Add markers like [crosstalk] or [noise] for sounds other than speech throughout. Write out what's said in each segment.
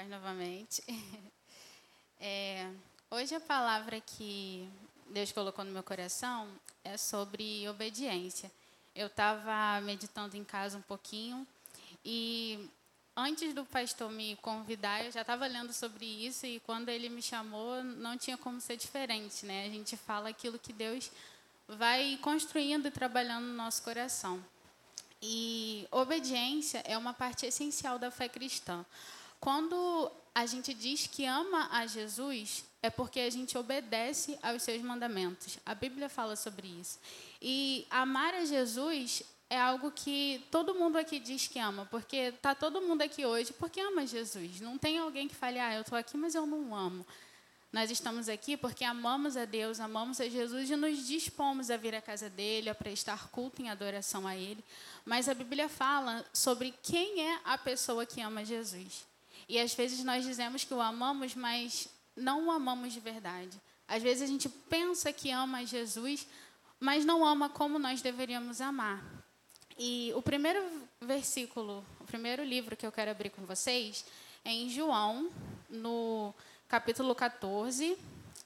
paz novamente. [laughs] É, hoje a palavra que Deus colocou no meu coração é sobre obediência. Eu estava meditando em casa um pouquinho e antes do pastor me convidar, eu já estava lendo sobre isso e quando ele me chamou, não tinha como ser diferente, né? A gente fala aquilo que Deus vai construindo e trabalhando no nosso coração. E obediência é uma parte essencial da fé cristã. Quando a gente diz que ama a Jesus, é porque a gente obedece aos seus mandamentos. A Bíblia fala sobre isso. E amar a Jesus é algo que todo mundo aqui diz que ama, porque tá todo mundo aqui hoje porque ama Jesus. Não tem alguém que fale, ah, eu estou aqui, mas eu não amo. Nós estamos aqui porque amamos a Deus, amamos a Jesus e nos dispomos a vir à casa dele, a prestar culto em adoração a ele. Mas a Bíblia fala sobre quem é a pessoa que ama Jesus. E às vezes nós dizemos que o amamos, mas não o amamos de verdade. Às vezes a gente pensa que ama Jesus, mas não ama como nós deveríamos amar. E o primeiro versículo, o primeiro livro que eu quero abrir com vocês é em João, no capítulo 14,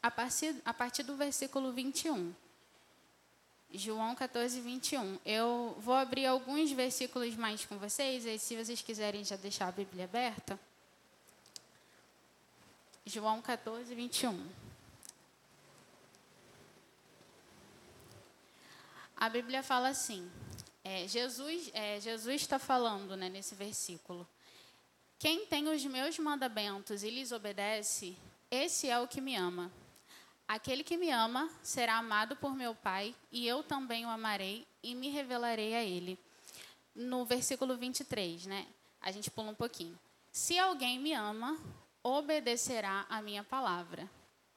a partir, a partir do versículo 21. João 14, 21. Eu vou abrir alguns versículos mais com vocês, e se vocês quiserem já deixar a Bíblia aberta. João 14, 21. A Bíblia fala assim: é, Jesus é, Jesus está falando né, nesse versículo. Quem tem os meus mandamentos e lhes obedece, esse é o que me ama. Aquele que me ama será amado por meu Pai, e eu também o amarei e me revelarei a ele. No versículo 23, né? A gente pula um pouquinho. Se alguém me ama, obedecerá a minha palavra.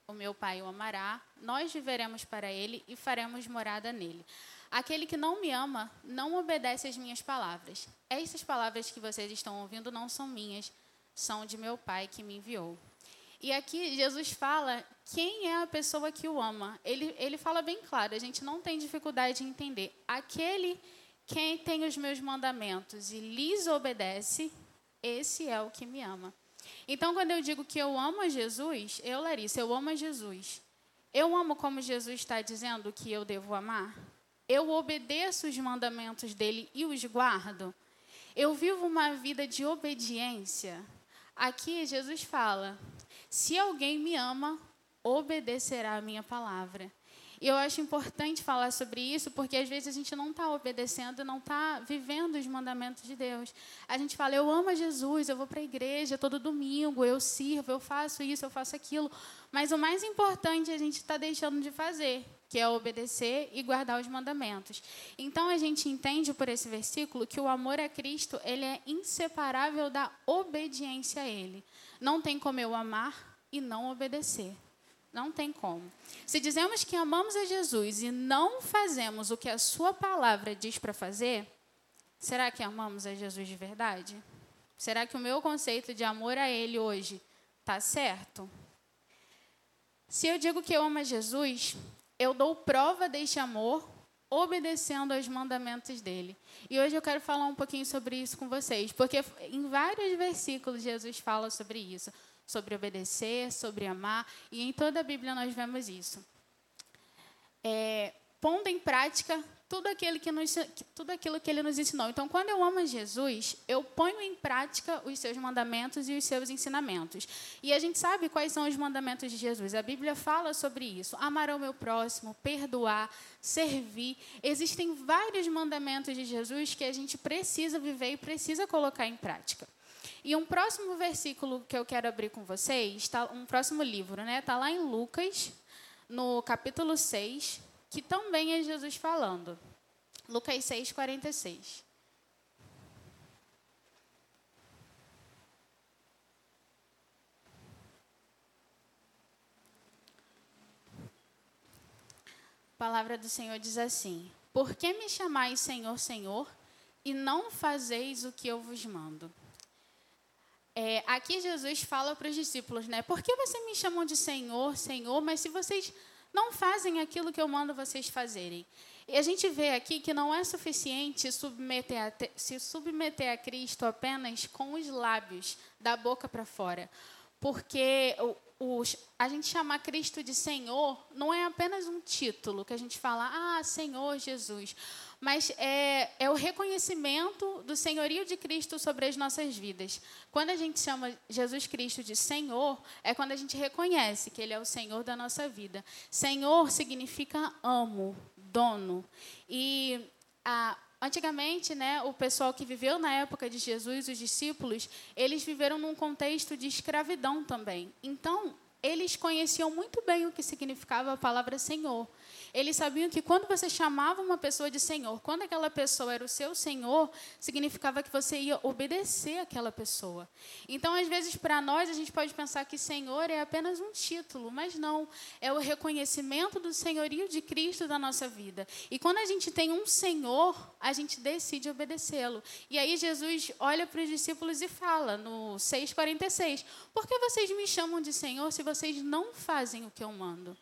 O meu Pai o amará, nós viveremos para ele e faremos morada nele. Aquele que não me ama não obedece às minhas palavras. Essas palavras que vocês estão ouvindo não são minhas, são de meu Pai que me enviou. E aqui Jesus fala quem é a pessoa que o ama. Ele, ele fala bem claro, a gente não tem dificuldade de entender. Aquele quem tem os meus mandamentos e lhes obedece, esse é o que me ama. Então, quando eu digo que eu amo a Jesus, eu, Larissa, eu amo a Jesus. Eu amo como Jesus está dizendo que eu devo amar? Eu obedeço os mandamentos dele e os guardo? Eu vivo uma vida de obediência? Aqui, Jesus fala: se alguém me ama, obedecerá a minha palavra. E eu acho importante falar sobre isso, porque às vezes a gente não está obedecendo, não está vivendo os mandamentos de Deus. A gente fala, eu amo Jesus, eu vou para a igreja todo domingo, eu sirvo, eu faço isso, eu faço aquilo. Mas o mais importante a gente está deixando de fazer, que é obedecer e guardar os mandamentos. Então a gente entende por esse versículo que o amor a Cristo ele é inseparável da obediência a Ele. Não tem como eu amar e não obedecer. Não tem como. Se dizemos que amamos a Jesus e não fazemos o que a Sua palavra diz para fazer, será que amamos a Jesus de verdade? Será que o meu conceito de amor a Ele hoje está certo? Se eu digo que eu amo a Jesus, eu dou prova deste amor obedecendo aos mandamentos dele. E hoje eu quero falar um pouquinho sobre isso com vocês, porque em vários versículos Jesus fala sobre isso sobre obedecer, sobre amar, e em toda a Bíblia nós vemos isso. É, pondo em prática tudo aquilo, que nos, tudo aquilo que ele nos ensinou. Então, quando eu amo Jesus, eu ponho em prática os seus mandamentos e os seus ensinamentos. E a gente sabe quais são os mandamentos de Jesus. A Bíblia fala sobre isso: amar o meu próximo, perdoar, servir. Existem vários mandamentos de Jesus que a gente precisa viver e precisa colocar em prática. E um próximo versículo que eu quero abrir com vocês, tá, um próximo livro, né? Está lá em Lucas, no capítulo 6, que também é Jesus falando. Lucas 6, 46. A palavra do Senhor diz assim: Por que me chamais Senhor, Senhor, e não fazeis o que eu vos mando? É, aqui Jesus fala para os discípulos, né? Por que vocês me chamam de Senhor, Senhor, mas se vocês não fazem aquilo que eu mando vocês fazerem? E a gente vê aqui que não é suficiente submeter a, se submeter a Cristo apenas com os lábios, da boca para fora. Porque os, a gente chamar Cristo de Senhor não é apenas um título que a gente fala, ah, Senhor Jesus, mas é, é o reconhecimento do senhorio de Cristo sobre as nossas vidas. Quando a gente chama Jesus Cristo de Senhor, é quando a gente reconhece que Ele é o Senhor da nossa vida. Senhor significa amo, dono. E a, Antigamente, né, o pessoal que viveu na época de Jesus, os discípulos, eles viveram num contexto de escravidão também. Então, eles conheciam muito bem o que significava a palavra Senhor. Eles sabiam que quando você chamava uma pessoa de Senhor, quando aquela pessoa era o seu Senhor, significava que você ia obedecer aquela pessoa. Então, às vezes, para nós, a gente pode pensar que Senhor é apenas um título, mas não. É o reconhecimento do senhorio de Cristo da nossa vida. E quando a gente tem um Senhor, a gente decide obedecê-lo. E aí, Jesus olha para os discípulos e fala, no 6,46, Por que vocês me chamam de Senhor se vocês não fazem o que eu mando?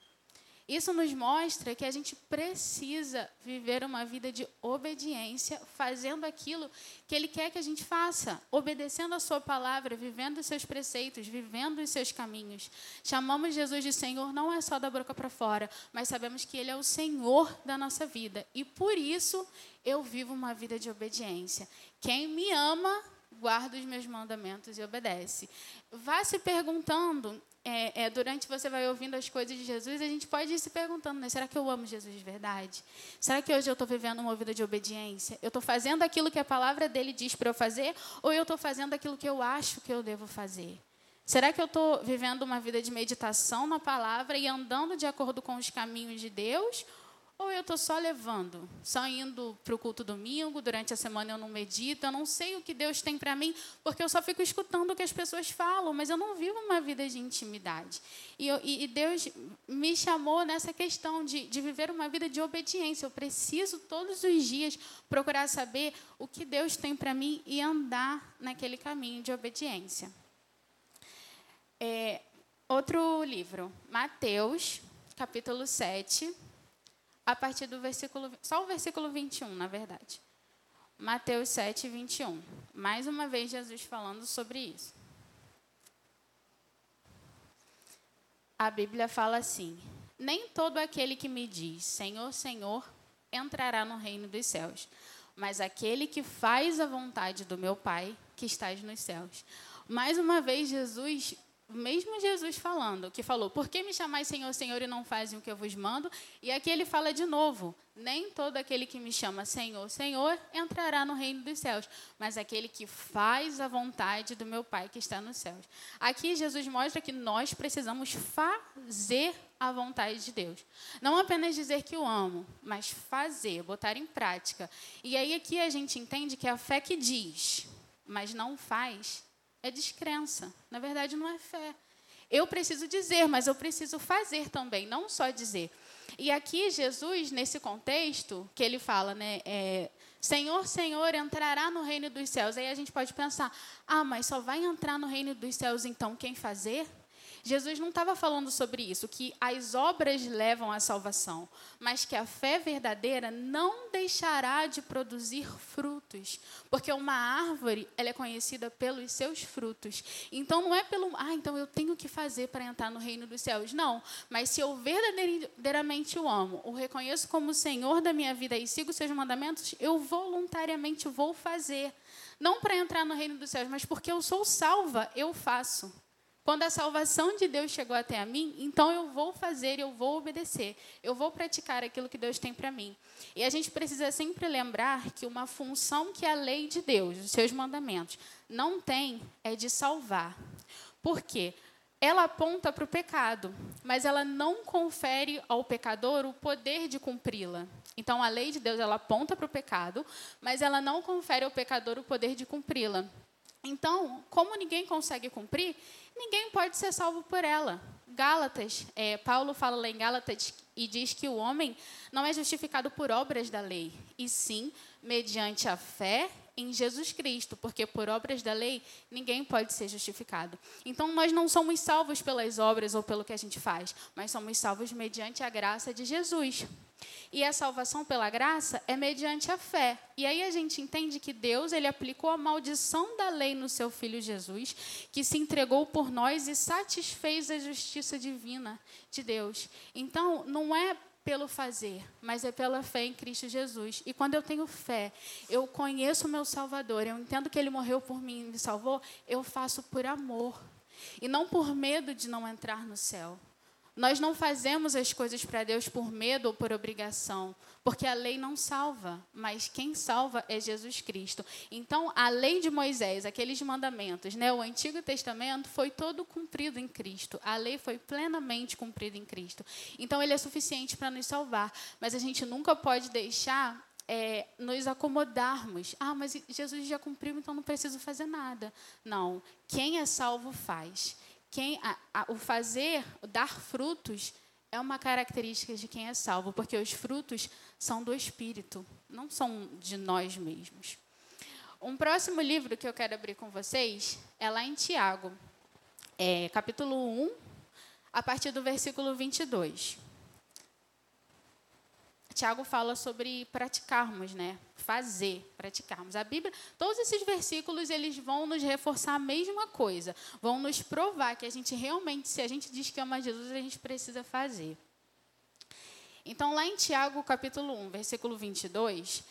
Isso nos mostra que a gente precisa viver uma vida de obediência, fazendo aquilo que Ele quer que a gente faça, obedecendo a Sua palavra, vivendo os seus preceitos, vivendo os seus caminhos. Chamamos Jesus de Senhor não é só da boca para fora, mas sabemos que Ele é o Senhor da nossa vida. E por isso eu vivo uma vida de obediência. Quem me ama, guarda os meus mandamentos e obedece. Vá se perguntando é, é, durante você vai ouvindo as coisas de Jesus, a gente pode ir se perguntando, né, será que eu amo Jesus de verdade? Será que hoje eu estou vivendo uma vida de obediência? Eu estou fazendo aquilo que a palavra dele diz para eu fazer, ou eu estou fazendo aquilo que eu acho que eu devo fazer? Será que eu estou vivendo uma vida de meditação na palavra e andando de acordo com os caminhos de Deus? Ou eu estou só levando, só indo para o culto domingo, durante a semana eu não medito, eu não sei o que Deus tem para mim, porque eu só fico escutando o que as pessoas falam, mas eu não vivo uma vida de intimidade. E, eu, e Deus me chamou nessa questão de, de viver uma vida de obediência. Eu preciso todos os dias procurar saber o que Deus tem para mim e andar naquele caminho de obediência. É, outro livro, Mateus, capítulo 7 a partir do versículo, só o versículo 21, na verdade. Mateus 7, 21. Mais uma vez, Jesus falando sobre isso. A Bíblia fala assim: Nem todo aquele que me diz Senhor, Senhor entrará no reino dos céus, mas aquele que faz a vontade do meu Pai que estás nos céus. Mais uma vez, Jesus mesmo Jesus falando, que falou, por que me chamais Senhor, Senhor e não fazem o que eu vos mando? E aqui ele fala de novo, nem todo aquele que me chama Senhor, Senhor entrará no reino dos céus, mas aquele que faz a vontade do meu Pai que está nos céus. Aqui Jesus mostra que nós precisamos fazer a vontade de Deus. Não apenas dizer que o amo, mas fazer, botar em prática. E aí aqui a gente entende que é a fé que diz, mas não faz, é descrença. Na verdade, não é fé. Eu preciso dizer, mas eu preciso fazer também, não só dizer. E aqui, Jesus, nesse contexto, que ele fala, né? É, Senhor, Senhor, entrará no reino dos céus. Aí a gente pode pensar: ah, mas só vai entrar no reino dos céus então quem fazer? Jesus não estava falando sobre isso, que as obras levam à salvação, mas que a fé verdadeira não deixará de produzir frutos, porque uma árvore ela é conhecida pelos seus frutos. Então não é pelo, ah, então eu tenho que fazer para entrar no reino dos céus. Não, mas se eu verdadeiramente o amo, o reconheço como o Senhor da minha vida e sigo seus mandamentos, eu voluntariamente vou fazer. Não para entrar no reino dos céus, mas porque eu sou salva, eu faço. Quando a salvação de Deus chegou até a mim, então eu vou fazer, eu vou obedecer, eu vou praticar aquilo que Deus tem para mim. E a gente precisa sempre lembrar que uma função que a lei de Deus, os seus mandamentos, não tem é de salvar. Por quê? Ela aponta para o pecado, mas ela não confere ao pecador o poder de cumpri-la. Então, a lei de Deus ela aponta para o pecado, mas ela não confere ao pecador o poder de cumpri-la. Então, como ninguém consegue cumprir, ninguém pode ser salvo por ela. Gálatas, é, Paulo fala lá em Gálatas e diz que o homem não é justificado por obras da lei, e sim mediante a fé em Jesus Cristo, porque por obras da lei ninguém pode ser justificado. Então nós não somos salvos pelas obras ou pelo que a gente faz, mas somos salvos mediante a graça de Jesus. E a salvação pela graça é mediante a fé. E aí a gente entende que Deus ele aplicou a maldição da lei no seu filho Jesus, que se entregou por nós e satisfez a justiça divina de Deus. Então, não é pelo fazer, mas é pela fé em Cristo Jesus. E quando eu tenho fé, eu conheço o meu Salvador, eu entendo que ele morreu por mim e me salvou, eu faço por amor e não por medo de não entrar no céu. Nós não fazemos as coisas para Deus por medo ou por obrigação, porque a lei não salva, mas quem salva é Jesus Cristo. Então, a lei de Moisés, aqueles mandamentos, né, o Antigo Testamento foi todo cumprido em Cristo. A lei foi plenamente cumprida em Cristo. Então, ele é suficiente para nos salvar, mas a gente nunca pode deixar é, nos acomodarmos. Ah, mas Jesus já cumpriu, então não preciso fazer nada. Não. Quem é salvo faz quem a, a, o fazer, o dar frutos, é uma característica de quem é salvo, porque os frutos são do Espírito, não são de nós mesmos. Um próximo livro que eu quero abrir com vocês é lá em Tiago, é, capítulo 1, a partir do versículo 22. Tiago fala sobre praticarmos, né? Fazer, praticarmos. A Bíblia, todos esses versículos, eles vão nos reforçar a mesma coisa. Vão nos provar que a gente realmente, se a gente diz que ama Jesus, a gente precisa fazer. Então, lá em Tiago, capítulo 1, versículo 22,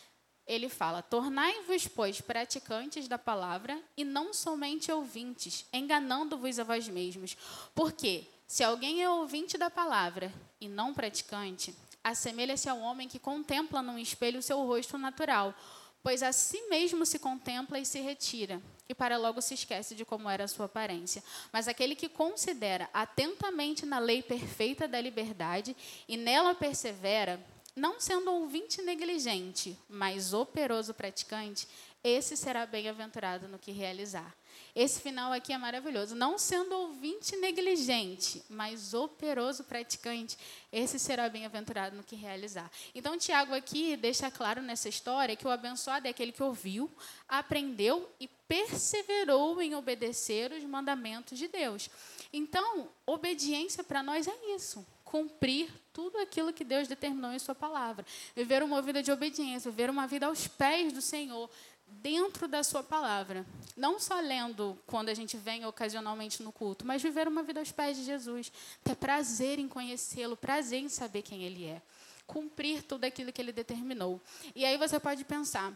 ele fala: Tornai-vos, pois, praticantes da palavra e não somente ouvintes, enganando-vos a vós mesmos. Porque, se alguém é ouvinte da palavra e não praticante, assemelha-se ao homem que contempla num espelho o seu rosto natural, pois a si mesmo se contempla e se retira, e para logo se esquece de como era a sua aparência. Mas aquele que considera atentamente na lei perfeita da liberdade e nela persevera, não sendo ouvinte negligente, mas operoso praticante, esse será bem-aventurado no que realizar. Esse final aqui é maravilhoso. Não sendo ouvinte negligente, mas operoso praticante, esse será bem-aventurado no que realizar. Então, Tiago aqui deixa claro nessa história que o abençoado é aquele que ouviu, aprendeu e perseverou em obedecer os mandamentos de Deus. Então, obediência para nós é isso cumprir tudo aquilo que Deus determinou em Sua palavra. Viver uma vida de obediência, viver uma vida aos pés do Senhor, dentro da sua palavra. Não só lendo quando a gente vem ocasionalmente no culto, mas viver uma vida aos pés de Jesus. Ter prazer em conhecê-lo, prazer em saber quem ele é. Cumprir tudo aquilo que ele determinou. E aí você pode pensar,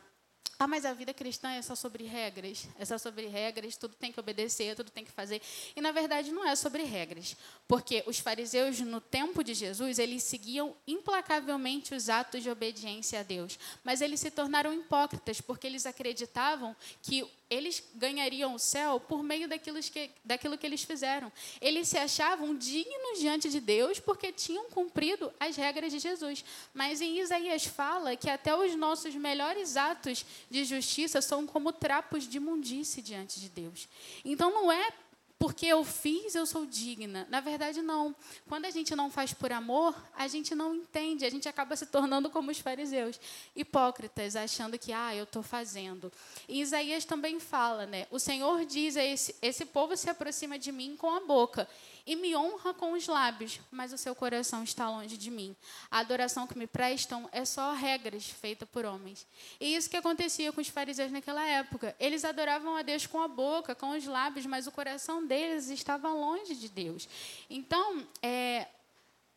ah, mas a vida cristã é só sobre regras, é só sobre regras, tudo tem que obedecer, tudo tem que fazer. E na verdade não é sobre regras, porque os fariseus no tempo de Jesus, eles seguiam implacavelmente os atos de obediência a Deus, mas eles se tornaram hipócritas porque eles acreditavam que eles ganhariam o céu por meio daquilo que, daquilo que eles fizeram. Eles se achavam dignos diante de Deus porque tinham cumprido as regras de Jesus. Mas em Isaías fala que até os nossos melhores atos de justiça são como trapos de imundície diante de Deus. Então não é porque eu fiz, eu sou digna. Na verdade, não. Quando a gente não faz por amor, a gente não entende, a gente acaba se tornando como os fariseus, hipócritas, achando que, ah, eu estou fazendo. E Isaías também fala, né? O Senhor diz a esse, esse povo se aproxima de mim com a boca e me honra com os lábios, mas o seu coração está longe de mim. A adoração que me prestam é só regras feitas por homens. E isso que acontecia com os fariseus naquela época. Eles adoravam a Deus com a boca, com os lábios, mas o coração deles estava longe de Deus. Então, é,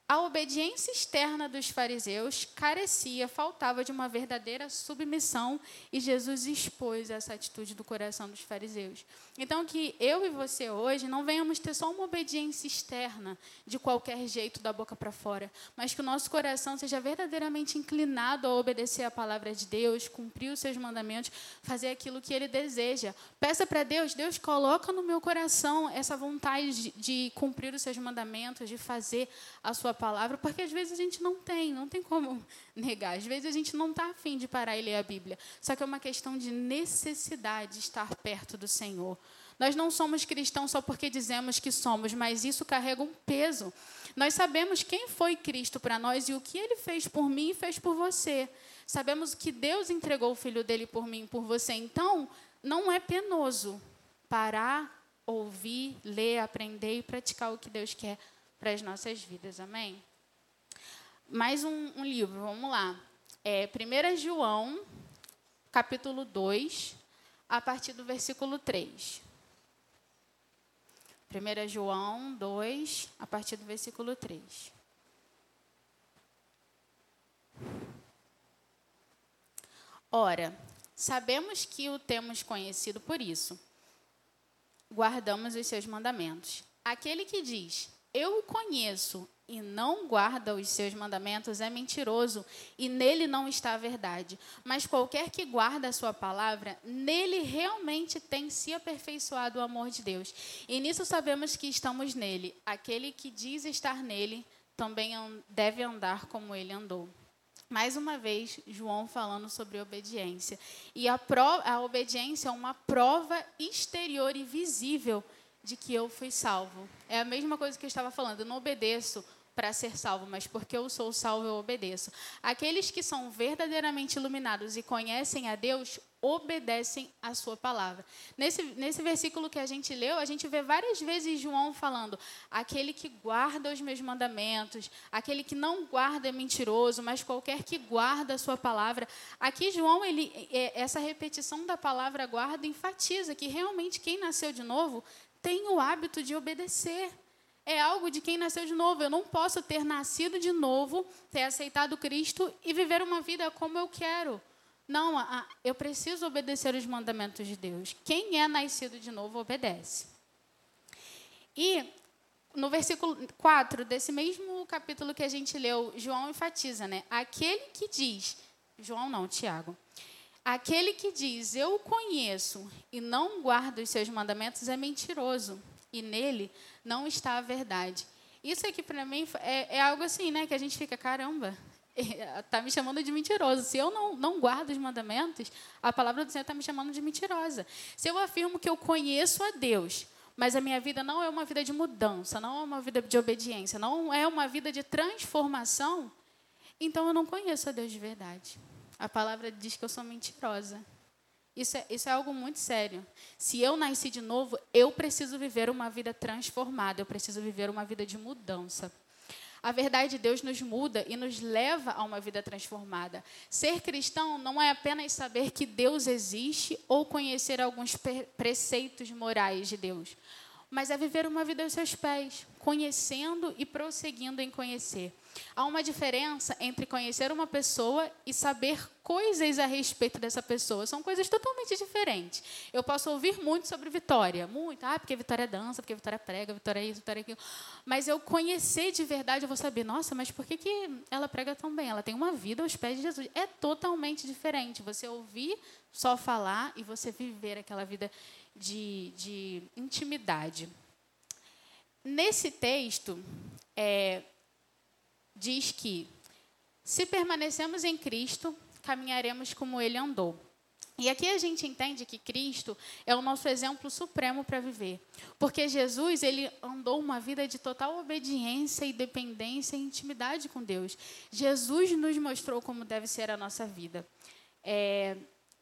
a obediência externa dos fariseus carecia, faltava de uma verdadeira submissão, e Jesus expôs essa atitude do coração dos fariseus. Então, que eu e você hoje não venhamos ter só uma obediência externa, de qualquer jeito, da boca para fora, mas que o nosso coração seja verdadeiramente inclinado a obedecer a palavra de Deus, cumprir os seus mandamentos, fazer aquilo que ele deseja. Peça para Deus, Deus coloca no meu coração essa vontade de, cumprir os seus mandamentos, de fazer a sua palavra, porque às vezes a gente não tem, não tem como [laughs] negar. Às vezes a gente não está afim de parar e ler a Bíblia. Só que é uma questão de necessidade de estar perto do Senhor. Nós não somos cristãos só porque dizemos que somos, mas isso carrega um peso. Nós sabemos quem foi Cristo para nós e o que ele fez por mim e fez por você. Sabemos que Deus entregou o filho dele por mim e por você. Então, não é penoso parar, ouvir, ler, aprender e praticar o que Deus quer para as nossas vidas. Amém? mais um, um livro, vamos lá. É, 1 João, capítulo 2, a partir do versículo 3. 1 João 2, a partir do versículo 3. Ora, sabemos que o temos conhecido por isso. Guardamos os seus mandamentos. Aquele que diz, eu o conheço e não guarda os seus mandamentos é mentiroso e nele não está a verdade. Mas qualquer que guarda a sua palavra, nele realmente tem se aperfeiçoado o amor de Deus. E nisso sabemos que estamos nele. Aquele que diz estar nele também deve andar como ele andou. Mais uma vez, João falando sobre obediência. E a, prova, a obediência é uma prova exterior e visível de que eu fui salvo. É a mesma coisa que eu estava falando. Eu não obedeço para ser salvo, mas porque eu sou salvo, eu obedeço. Aqueles que são verdadeiramente iluminados e conhecem a Deus, obedecem a sua palavra. Nesse, nesse versículo que a gente leu, a gente vê várias vezes João falando: aquele que guarda os meus mandamentos, aquele que não guarda é mentiroso, mas qualquer que guarda a sua palavra. Aqui, João, ele, é, essa repetição da palavra guarda enfatiza que realmente quem nasceu de novo tem o hábito de obedecer. É algo de quem nasceu de novo. Eu não posso ter nascido de novo, ter aceitado Cristo e viver uma vida como eu quero. Não, eu preciso obedecer os mandamentos de Deus. Quem é nascido de novo obedece. E no versículo 4 desse mesmo capítulo que a gente leu, João enfatiza, né? Aquele que diz, João não, Tiago. Aquele que diz, eu o conheço e não guarda os seus mandamentos é mentiroso, e nele não está a verdade. Isso aqui, para mim, é, é, algo assim, né? Que a gente fica, caramba, está [laughs] me chamando de mentiroso. Se eu não, não guardo os mandamentos, a palavra do Senhor está me chamando de mentirosa. Se eu afirmo que eu conheço a Deus, mas a minha vida não é uma vida de mudança, não é uma vida de obediência, não é uma vida de transformação, então eu não conheço a Deus de verdade. A palavra diz que eu sou mentirosa. Isso é, isso é algo muito sério. Se eu nasci de novo, eu preciso viver uma vida transformada, eu preciso viver uma vida de mudança. A verdade de Deus nos muda e nos leva a uma vida transformada. Ser cristão não é apenas saber que Deus existe ou conhecer alguns preceitos morais de Deus, mas é viver uma vida aos seus pés, conhecendo e prosseguindo em conhecer. Há uma diferença entre conhecer uma pessoa e saber coisas a respeito dessa pessoa. São coisas totalmente diferentes. Eu posso ouvir muito sobre Vitória, muito, ah, porque Vitória dança, porque Vitória prega, Vitória isso, Vitória aquilo. Mas eu conhecer de verdade, eu vou saber, nossa, mas por que, que ela prega tão bem? Ela tem uma vida aos pés de Jesus. É totalmente diferente. Você ouvir só falar e você viver aquela vida de, de intimidade. Nesse texto, é, diz que se permanecemos em Cristo, caminharemos como ele andou. E aqui a gente entende que Cristo é o nosso exemplo supremo para viver. Porque Jesus, ele andou uma vida de total obediência e dependência e intimidade com Deus. Jesus nos mostrou como deve ser a nossa vida. É,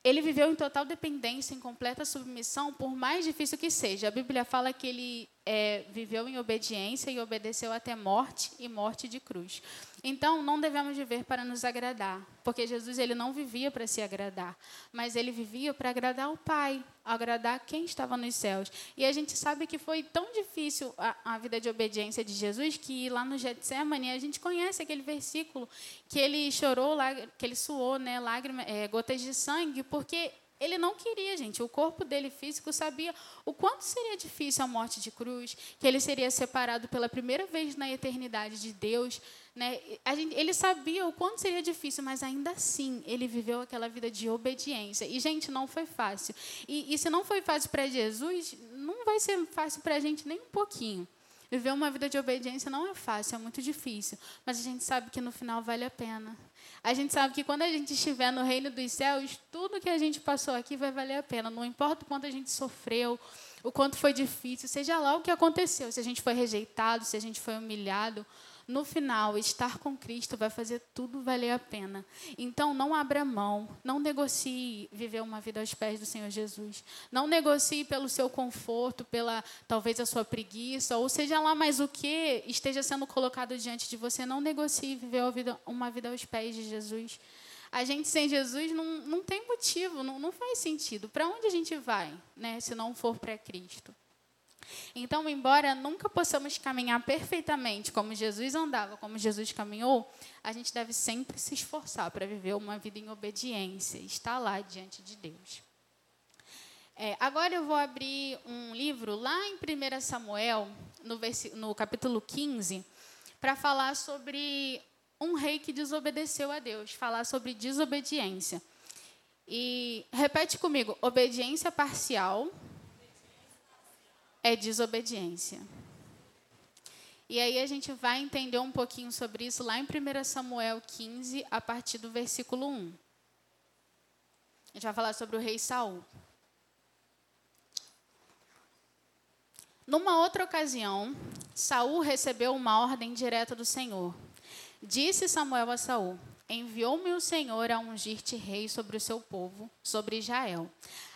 ele viveu em total dependência, em completa submissão, por mais difícil que seja. A Bíblia fala que ele é, viveu em obediência e obedeceu até morte e morte de cruz. Então, não devemos viver para nos agradar, porque Jesus ele não vivia para se agradar, mas ele vivia para agradar o Pai, agradar quem estava nos céus. E a gente sabe que foi tão difícil a, a vida de obediência de Jesus que lá no Getsemane a gente conhece aquele versículo que ele chorou, que ele suou, né, lágrimas, é, gotas de sangue, porque ele não queria, gente. O corpo dele físico sabia o quanto seria difícil a morte de cruz, que ele seria separado pela primeira vez na eternidade de Deus. Né? Gente, ele sabia o quanto seria difícil, mas ainda assim ele viveu aquela vida de obediência. E, gente, não foi fácil. E, e se não foi fácil para Jesus, não vai ser fácil para a gente nem um pouquinho. Viver uma vida de obediência não é fácil, é muito difícil. Mas a gente sabe que no final vale a pena. A gente sabe que quando a gente estiver no reino dos céus, tudo que a gente passou aqui vai valer a pena. Não importa o quanto a gente sofreu, o quanto foi difícil, seja lá o que aconteceu, se a gente foi rejeitado, se a gente foi humilhado, no final, estar com Cristo vai fazer tudo valer a pena. Então, não abra mão, não negocie viver uma vida aos pés do Senhor Jesus. Não negocie pelo seu conforto, pela talvez a sua preguiça, ou seja lá mais o que esteja sendo colocado diante de você. Não negocie viver uma vida, uma vida aos pés de Jesus. A gente sem Jesus não, não tem motivo, não, não faz sentido. Para onde a gente vai, né, se não for para Cristo? Então, embora nunca possamos caminhar perfeitamente como Jesus andava, como Jesus caminhou, a gente deve sempre se esforçar para viver uma vida em obediência, estar lá diante de Deus. É, agora eu vou abrir um livro lá em 1 Samuel, no, no capítulo 15, para falar sobre um rei que desobedeceu a Deus, falar sobre desobediência. E repete comigo: obediência parcial é desobediência. E aí a gente vai entender um pouquinho sobre isso lá em 1 Samuel 15, a partir do versículo 1. A gente vai falar sobre o rei Saul. Numa outra ocasião, Saul recebeu uma ordem direta do Senhor. Disse Samuel a Saul: Enviou-me o Senhor a ungir-te rei sobre o seu povo, sobre Israel.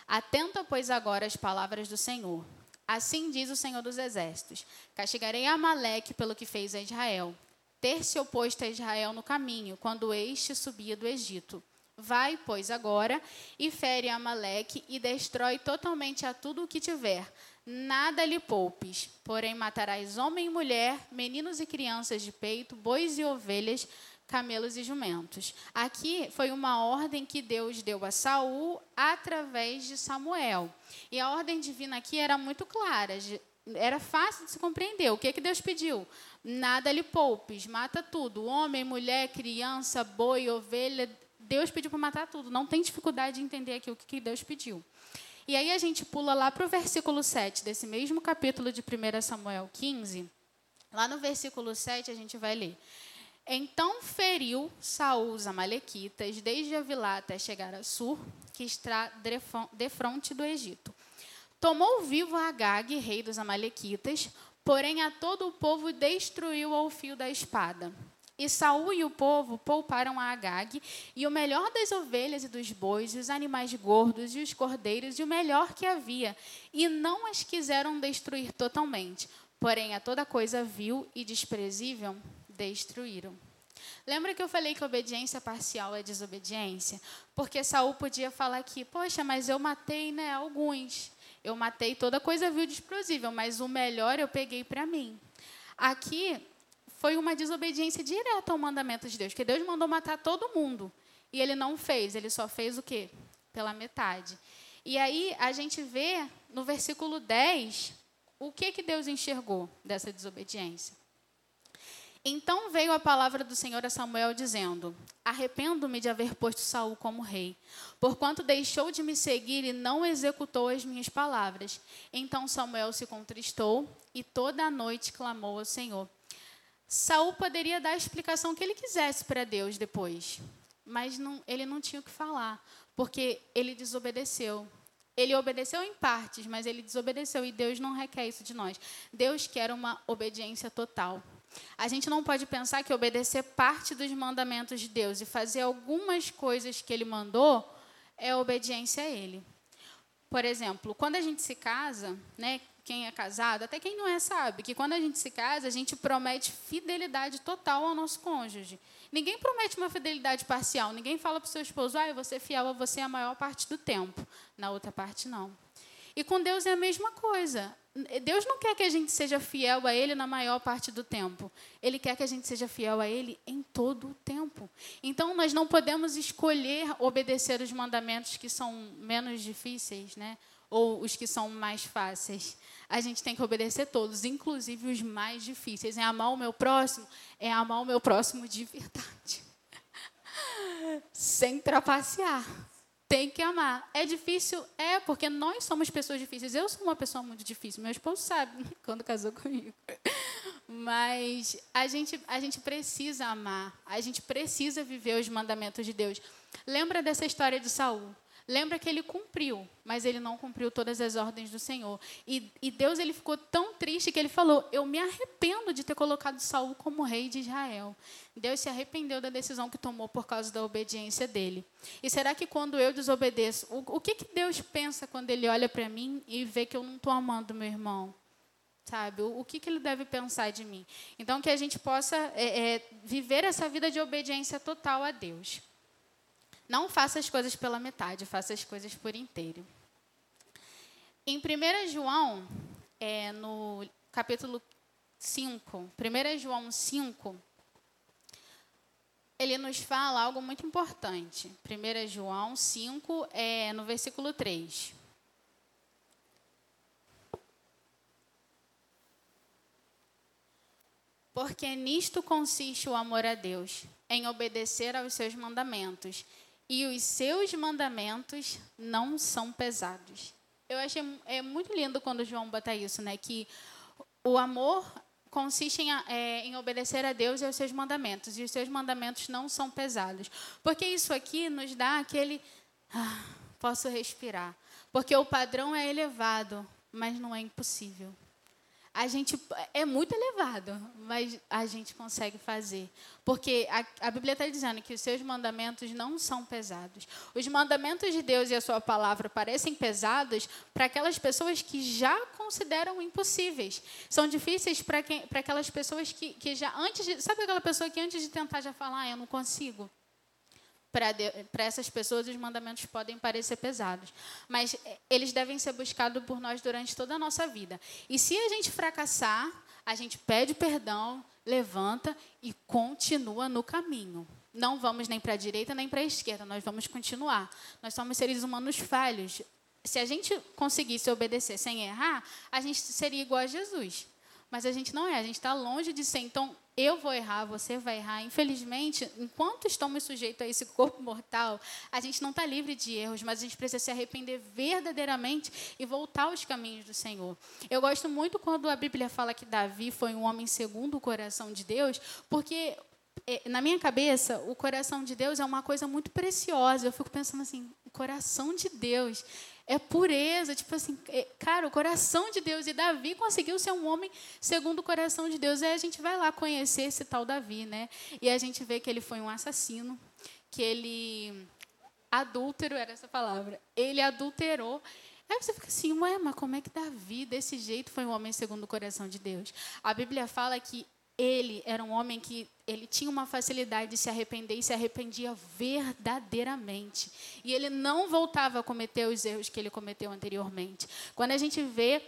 Atenta, pois, agora às palavras do Senhor. Assim diz o Senhor dos Exércitos: Castigarei Amaleque pelo que fez a Israel. Ter se oposto a Israel no caminho, quando este subia do Egito. Vai, pois, agora e fere Amaleque e destrói totalmente a tudo o que tiver. Nada lhe poupes, porém matarás homem e mulher, meninos e crianças de peito, bois e ovelhas, camelos e jumentos. Aqui foi uma ordem que Deus deu a Saul através de Samuel. E a ordem divina aqui era muito clara, era fácil de se compreender. O que, que Deus pediu? Nada lhe poupes, mata tudo. Homem, mulher, criança, boi, ovelha. Deus pediu para matar tudo. Não tem dificuldade de entender aqui o que, que Deus pediu. E aí a gente pula lá para o versículo 7 desse mesmo capítulo de 1 Samuel 15. Lá no versículo 7 a gente vai ler. Então feriu Saul os amalequitas, desde Avilá até chegar a Sur, que está defronte do Egito. Tomou vivo Agag, rei dos amalequitas, porém a todo o povo destruiu ao fio da espada. E Saul e o povo pouparam a Agag, e o melhor das ovelhas e dos bois, e os animais gordos e os cordeiros, e o melhor que havia, e não as quiseram destruir totalmente. Porém, a toda coisa vil e desprezível destruíram. Lembra que eu falei que obediência parcial é desobediência? Porque Saul podia falar aqui, poxa, mas eu matei né, alguns. Eu matei toda coisa vil desprezível, mas o melhor eu peguei para mim. Aqui foi uma desobediência direta ao mandamento de Deus, que Deus mandou matar todo mundo. E ele não fez, ele só fez o quê? Pela metade. E aí a gente vê no versículo 10 o que, que Deus enxergou dessa desobediência. Então veio a palavra do Senhor a Samuel dizendo: Arrependo-me de haver posto Saul como rei, porquanto deixou de me seguir e não executou as minhas palavras. Então Samuel se contristou e toda a noite clamou ao Senhor. Saul poderia dar a explicação que ele quisesse para Deus depois, mas não, ele não tinha o que falar, porque ele desobedeceu. Ele obedeceu em partes, mas ele desobedeceu e Deus não requer isso de nós. Deus quer uma obediência total. A gente não pode pensar que obedecer parte dos mandamentos de Deus e fazer algumas coisas que Ele mandou é obediência a Ele. Por exemplo, quando a gente se casa, né, quem é casado, até quem não é sabe, que quando a gente se casa, a gente promete fidelidade total ao nosso cônjuge. Ninguém promete uma fidelidade parcial. Ninguém fala para o seu esposo, ah, eu vou ser fiel a você a maior parte do tempo. Na outra parte, não. E com Deus é a mesma coisa. Deus não quer que a gente seja fiel a Ele na maior parte do tempo. Ele quer que a gente seja fiel a Ele em todo o tempo. Então, nós não podemos escolher obedecer os mandamentos que são menos difíceis, né? ou os que são mais fáceis. A gente tem que obedecer todos, inclusive os mais difíceis. É amar o meu próximo, é amar o meu próximo de verdade. [laughs] Sem trapacear tem que amar. É difícil? É, porque nós somos pessoas difíceis. Eu sou uma pessoa muito difícil. Meu esposo sabe [laughs] quando casou comigo. Mas a gente, a gente precisa amar. A gente precisa viver os mandamentos de Deus. Lembra dessa história de Saul? Lembra que ele cumpriu, mas ele não cumpriu todas as ordens do Senhor. E, e, Deus ele ficou tão triste que ele falou: Eu me arrependo de ter colocado Saul como rei de Israel. Deus se arrependeu da decisão que tomou por causa da obediência dele. E será que quando eu desobedeço, o, o que, que Deus pensa quando ele olha para mim e vê que eu não estou amando meu irmão? Sabe? O, o que, que ele deve pensar de mim? Então, que a gente possa é, é, viver essa vida de obediência total a Deus. Não faça as coisas pela metade, faça as coisas por inteiro. Em 1 João, é, no capítulo 5, 1 João 5, ele nos fala algo muito importante. 1 João 5, é, no versículo 3. Porque nisto consiste o amor a Deus, em obedecer aos seus mandamentos e os seus mandamentos não são pesados. Eu achei é muito lindo quando João bota isso, né? Que o amor consiste em, é, em, obedecer a Deus e aos seus mandamentos, e os seus mandamentos não são pesados. Porque isso aqui nos dá aquele. Ah, posso respirar. Porque o padrão é elevado, mas não é impossível a gente é muito elevado, mas a gente consegue fazer. Porque a, a Bíblia está dizendo que os seus mandamentos não são pesados. Os mandamentos de Deus e a sua palavra parecem pesados para aquelas pessoas que já consideram impossíveis. São difíceis para aquelas pessoas que, que já antes de. Sabe aquela pessoa que antes de tentar já falar, ah, eu não consigo? Para essas pessoas os mandamentos podem parecer pesados, mas eh, eles devem ser buscados por nós durante toda a nossa vida. E se a gente fracassar, a gente pede perdão, levanta e continua no caminho. Não vamos nem para a direita nem para a esquerda, nós vamos continuar. Nós somos seres humanos falhos. Se a gente conseguisse obedecer sem errar, a gente seria igual a Jesus. Mas a gente não é, a gente está longe de ser. Então, eu vou errar, você vai errar. Infelizmente, enquanto estamos sujeitos a esse corpo mortal, a gente não está livre de erros, mas a gente precisa se arrepender verdadeiramente e voltar aos caminhos do Senhor. Eu gosto muito quando a Bíblia fala que Davi foi um homem segundo o coração de Deus, porque é, na minha cabeça, o coração de Deus é uma coisa muito preciosa. Eu fico pensando assim, o coração de Deus é pureza, tipo assim, é, cara, o coração de Deus. E Davi conseguiu ser um homem segundo o coração de Deus. Aí a gente vai lá conhecer esse tal Davi, né? E a gente vê que ele foi um assassino, que ele. Adúltero era essa palavra. Ele adulterou. Aí você fica assim, ué, mas como é que Davi, desse jeito, foi um homem segundo o coração de Deus? A Bíblia fala que ele era um homem que ele tinha uma facilidade de se arrepender e se arrependia verdadeiramente. E ele não voltava a cometer os erros que ele cometeu anteriormente. Quando a gente vê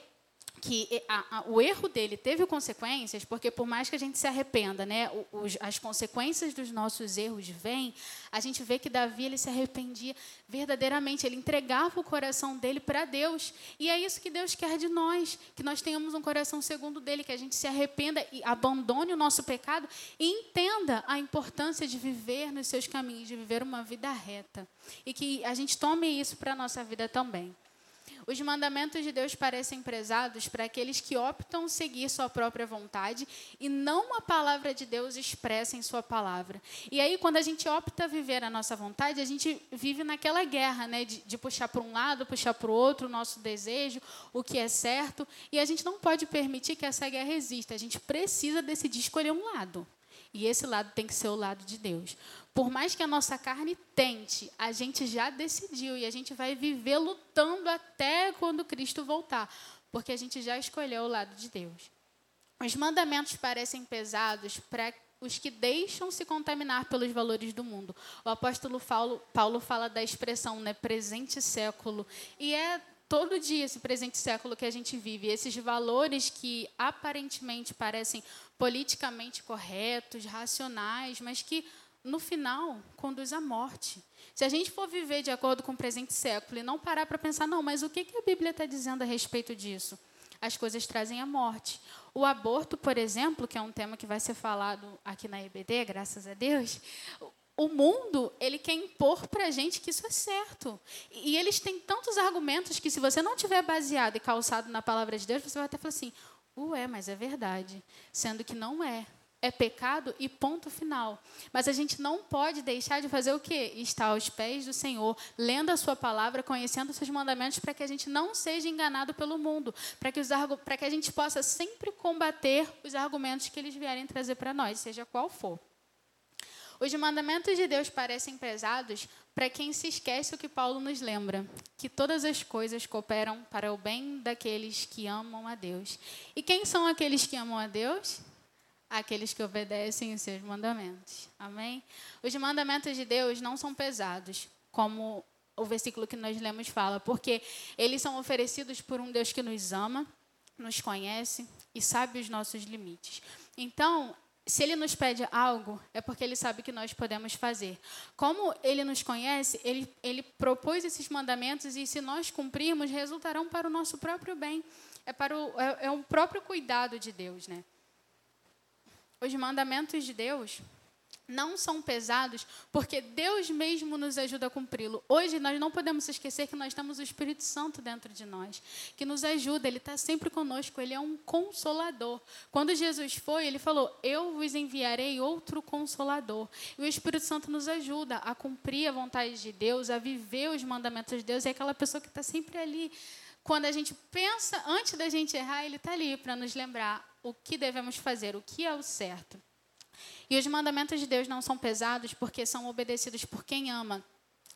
que a, a, o erro dele teve consequências, porque por mais que a gente se arrependa, né, os, as consequências dos nossos erros vêm, a gente vê que Davi ele se arrependia verdadeiramente, ele entregava o coração dele para Deus. E é isso que Deus quer de nós, que nós tenhamos um coração segundo dele, que a gente se arrependa e abandone o nosso pecado e entenda a importância de viver nos seus caminhos, de viver uma vida reta. E que a gente tome isso para a nossa vida também. Os mandamentos de Deus parecem prezados para aqueles que optam seguir sua própria vontade e não a palavra de Deus expressa em sua palavra. E aí, quando a gente opta viver a nossa vontade, a gente vive naquela guerra, né, de, de puxar para um lado, puxar para o outro o nosso desejo, o que é certo, e a gente não pode permitir que essa guerra exista. A gente precisa decidir escolher um lado. E esse lado tem que ser o lado de Deus. Por mais que a nossa carne tente, a gente já decidiu e a gente vai viver lutando até quando Cristo voltar, porque a gente já escolheu o lado de Deus. Os mandamentos parecem pesados para os que deixam se contaminar pelos valores do mundo. O apóstolo Paulo, Paulo fala da expressão né, presente século. E é todo dia esse presente século que a gente vive, esses valores que aparentemente parecem politicamente corretos, racionais, mas que no final, conduz à morte. Se a gente for viver de acordo com o presente século e não parar para pensar, não, mas o que, que a Bíblia está dizendo a respeito disso? As coisas trazem a morte. O aborto, por exemplo, que é um tema que vai ser falado aqui na EBD, graças a Deus, o mundo ele quer impor para a gente que isso é certo. E eles têm tantos argumentos que, se você não tiver baseado e calçado na palavra de Deus, você vai até falar assim: ué, mas é verdade. Sendo que não é. é pecado e ponto final. Mas a gente não pode deixar de fazer o quê? Estar aos pés do Senhor, lendo a sua palavra, conhecendo os seus mandamentos, para que a gente não seja enganado pelo mundo, para que, os, para que a gente possa sempre combater os argumentos que eles vierem trazer para nós, seja qual for. Os mandamentos de Deus parecem pesados para quem se esquece o que Paulo nos lembra, que todas as coisas cooperam para o bem daqueles que amam a Deus. E quem são aqueles que amam a Deus? Aqueles que obedecem os seus mandamentos. Amém? Os mandamentos de Deus não são pesados, como o versículo que nós lemos fala, porque eles são oferecidos por um Deus que nos ama, nos conhece e sabe os nossos limites. Então, se ele nos pede algo, é porque ele sabe que nós podemos fazer. Como ele nos conhece, ele, ele propôs esses mandamentos e, se nós cumprirmos, resultarão para o nosso próprio bem. É, para o, é, é o próprio cuidado de Deus. Né? Os mandamentos de Deus não são pesados, porque Deus mesmo nos ajuda a cumpri-lo. Hoje nós não podemos esquecer que nós temos o Espírito Santo dentro de nós, que nos ajuda, ele está sempre conosco, ele é um consolador. Quando Jesus foi, ele falou: Eu vos enviarei outro consolador. E o Espírito Santo nos ajuda a cumprir a vontade de Deus, a viver os mandamentos de Deus, é aquela pessoa que está sempre ali. Quando a gente pensa, antes da gente errar, ele está ali para nos lembrar o que devemos fazer, o que é o certo. E os mandamentos de Deus não são pesados porque são obedecidos por quem ama.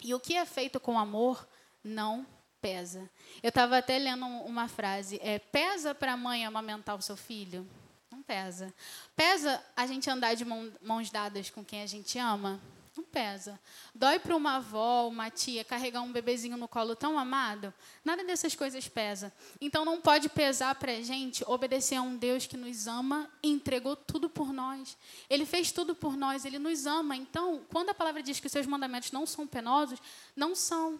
E o que é feito com amor não pesa. Eu estava até lendo uma frase: é, pesa para a mãe amamentar o seu filho? Não pesa. Pesa a gente andar de mãos dadas com quem a gente ama? Não pesa. Dói para uma avó, uma tia carregar um bebezinho no colo tão amado? Nada dessas coisas pesa. Então não pode pesar para a gente obedecer a um Deus que nos ama e entregou tudo por nós. Ele fez tudo por nós, ele nos ama. Então, quando a palavra diz que os seus mandamentos não são penosos, não são.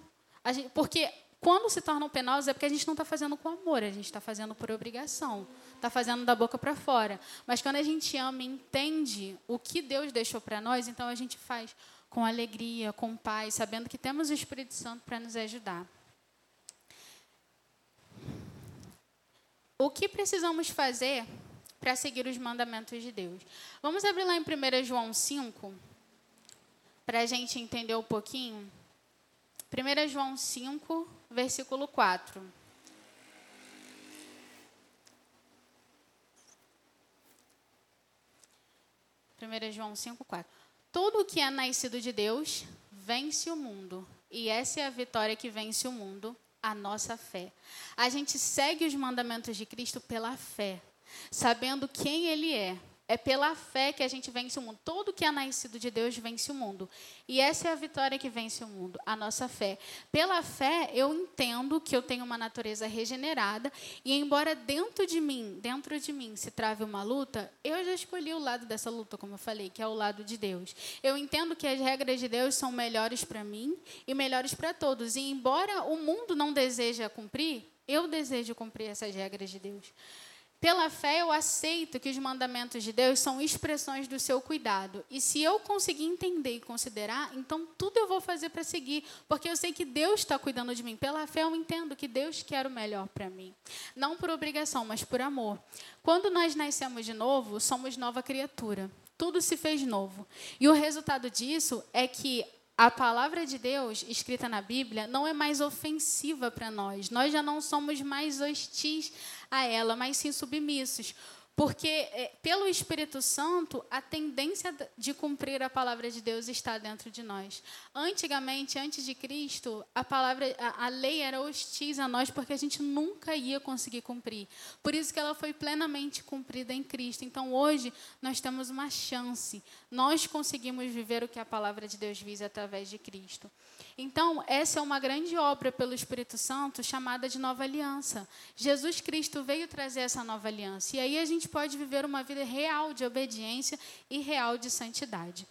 Gente, porque quando se tornam penosos é porque a gente não está fazendo com amor, a gente está fazendo por obrigação está fazendo da boca para fora. Mas quando a gente ama e entende o que Deus deixou para nós, então a gente faz com alegria, com paz, sabendo que temos o Espírito Santo para nos ajudar. O que precisamos fazer para seguir os mandamentos de Deus? Vamos abrir lá em 1 João 5, para a gente entender um pouquinho. 1 João 5, versículo 4. 1 João 5,4. Tudo que é nascido de Deus vence o mundo. E essa é a vitória que vence o mundo, a nossa fé. A gente segue os mandamentos de Cristo pela fé, sabendo quem Ele é, é pela fé que a gente vence o mundo. Todo que é nascido de Deus vence o mundo. E essa é a vitória que vence o mundo, a nossa fé. Pela fé, eu entendo que eu tenho uma natureza regenerada e embora dentro de mim, dentro de mim se trave uma luta, eu já escolhi o lado dessa luta, como eu falei, que é o lado de Deus. Eu entendo que as regras de Deus são melhores para mim e melhores para todos. E embora o mundo não deseja cumprir, eu desejo cumprir essas regras de Deus. Pela fé, eu aceito que os mandamentos de Deus são expressões do seu cuidado. E se eu conseguir entender e considerar, então tudo eu vou fazer para seguir, porque eu sei que Deus está cuidando de mim. Pela fé, eu entendo que Deus quer o melhor para mim. Não por obrigação, mas por amor. Quando nós nascemos de novo, somos nova criatura. Tudo se fez novo. E o resultado disso é que a palavra de Deus escrita na Bíblia não é mais ofensiva para nós. Nós já não somos mais hostis a ela, mas sim submissos. Porque, é, pelo Espírito Santo, a tendência de cumprir a palavra de Deus está dentro de nós. Antigamente, antes de Cristo, a, palavra, a, a lei era hostis a nós porque a gente nunca ia conseguir cumprir. Por isso que ela foi plenamente cumprida em Cristo. Então, hoje, nós temos uma chance. Nós conseguimos viver o que a palavra de Deus visa através de Cristo. Então, essa é uma grande obra pelo Espírito Santo chamada de nova aliança. Jesus Cristo veio trazer essa nova aliança. E aí a gente pode viver uma vida real de obediência e real de santidade.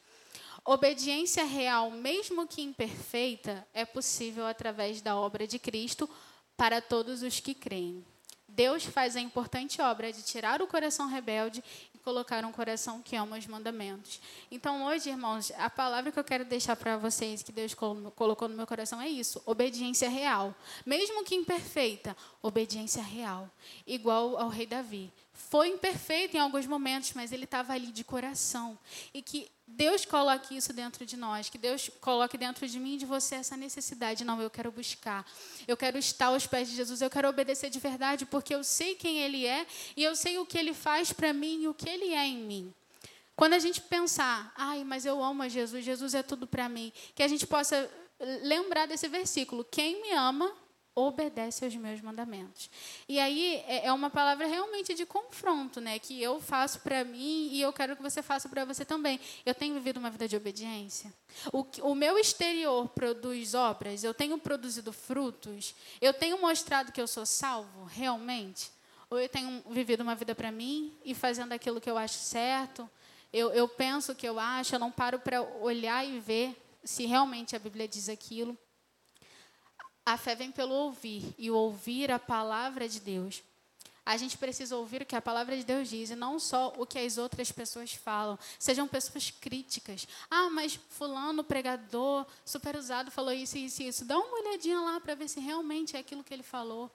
Obediência real, mesmo que imperfeita, é possível através da obra de Cristo para todos os que creem. Deus faz a importante obra de tirar o coração rebelde colocar um coração que ama os mandamentos. Então, hoje, irmãos, a palavra que eu quero deixar para vocês, que Deus colocou no meu coração, é isso: obediência real. Mesmo que imperfeita, obediência real. Igual ao rei Davi. foi imperfeito em alguns momentos, mas ele estava ali de coração. E que Deus coloque isso dentro de nós, que Deus coloque dentro de mim e de você essa necessidade. Não, eu quero buscar, eu quero estar aos pés de Jesus, eu quero obedecer de verdade, porque eu sei quem Ele é e eu sei o que Ele faz para mim e o que Ele é em mim. Quando a gente pensar, ai, mas eu amo a Jesus, Jesus é tudo para mim, que a gente possa lembrar desse versículo: quem me ama, obedece aos meus mandamentos. E aí é, é uma palavra realmente de confronto, né? Que eu faço para mim e eu quero que você faça para você também. Eu tenho vivido uma vida de obediência. O, o meu exterior produz obras. Eu tenho produzido frutos. Eu tenho mostrado que eu sou salvo, realmente. Ou eu tenho vivido uma vida para mim e fazendo aquilo que eu acho certo. Eu, eu penso o que eu acho. Eu não paro para olhar e ver se realmente a Bíblia diz aquilo. A fé vem pelo ouvir, e ouvir a palavra de Deus. A gente precisa ouvir o que a palavra de Deus diz e não só o que as outras pessoas falam. Sejam pessoas críticas. Ah, mas fulano, pregador, super usado, falou isso, isso, isso. Dá uma olhadinha lá para ver se realmente é aquilo que ele falou.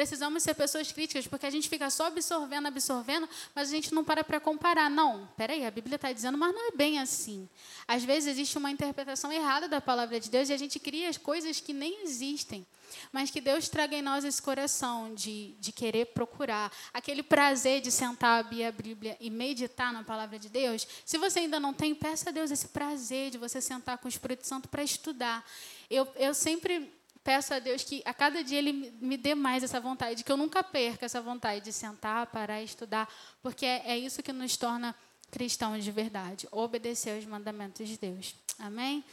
Precisamos ser pessoas críticas, porque a gente fica só absorvendo, absorvendo, mas a gente não para para comparar. Não, peraí, a Bíblia está dizendo, mas não é bem assim. Às vezes existe uma interpretação errada da palavra de Deus e a gente cria as coisas que nem existem. Mas que Deus traga em nós esse coração de, de querer procurar, aquele prazer de sentar, abrir a Bíblia e meditar na palavra de Deus. Se você ainda não tem, peça a Deus esse prazer de você sentar com o Espírito Santo para estudar. Eu, eu sempre peço a Deus que a cada dia Ele me dê mais essa vontade, que eu nunca perca essa vontade de sentar, parar, estudar, porque é, é isso que nos torna cristãos de verdade, obedecer aos mandamentos de Deus. Amém?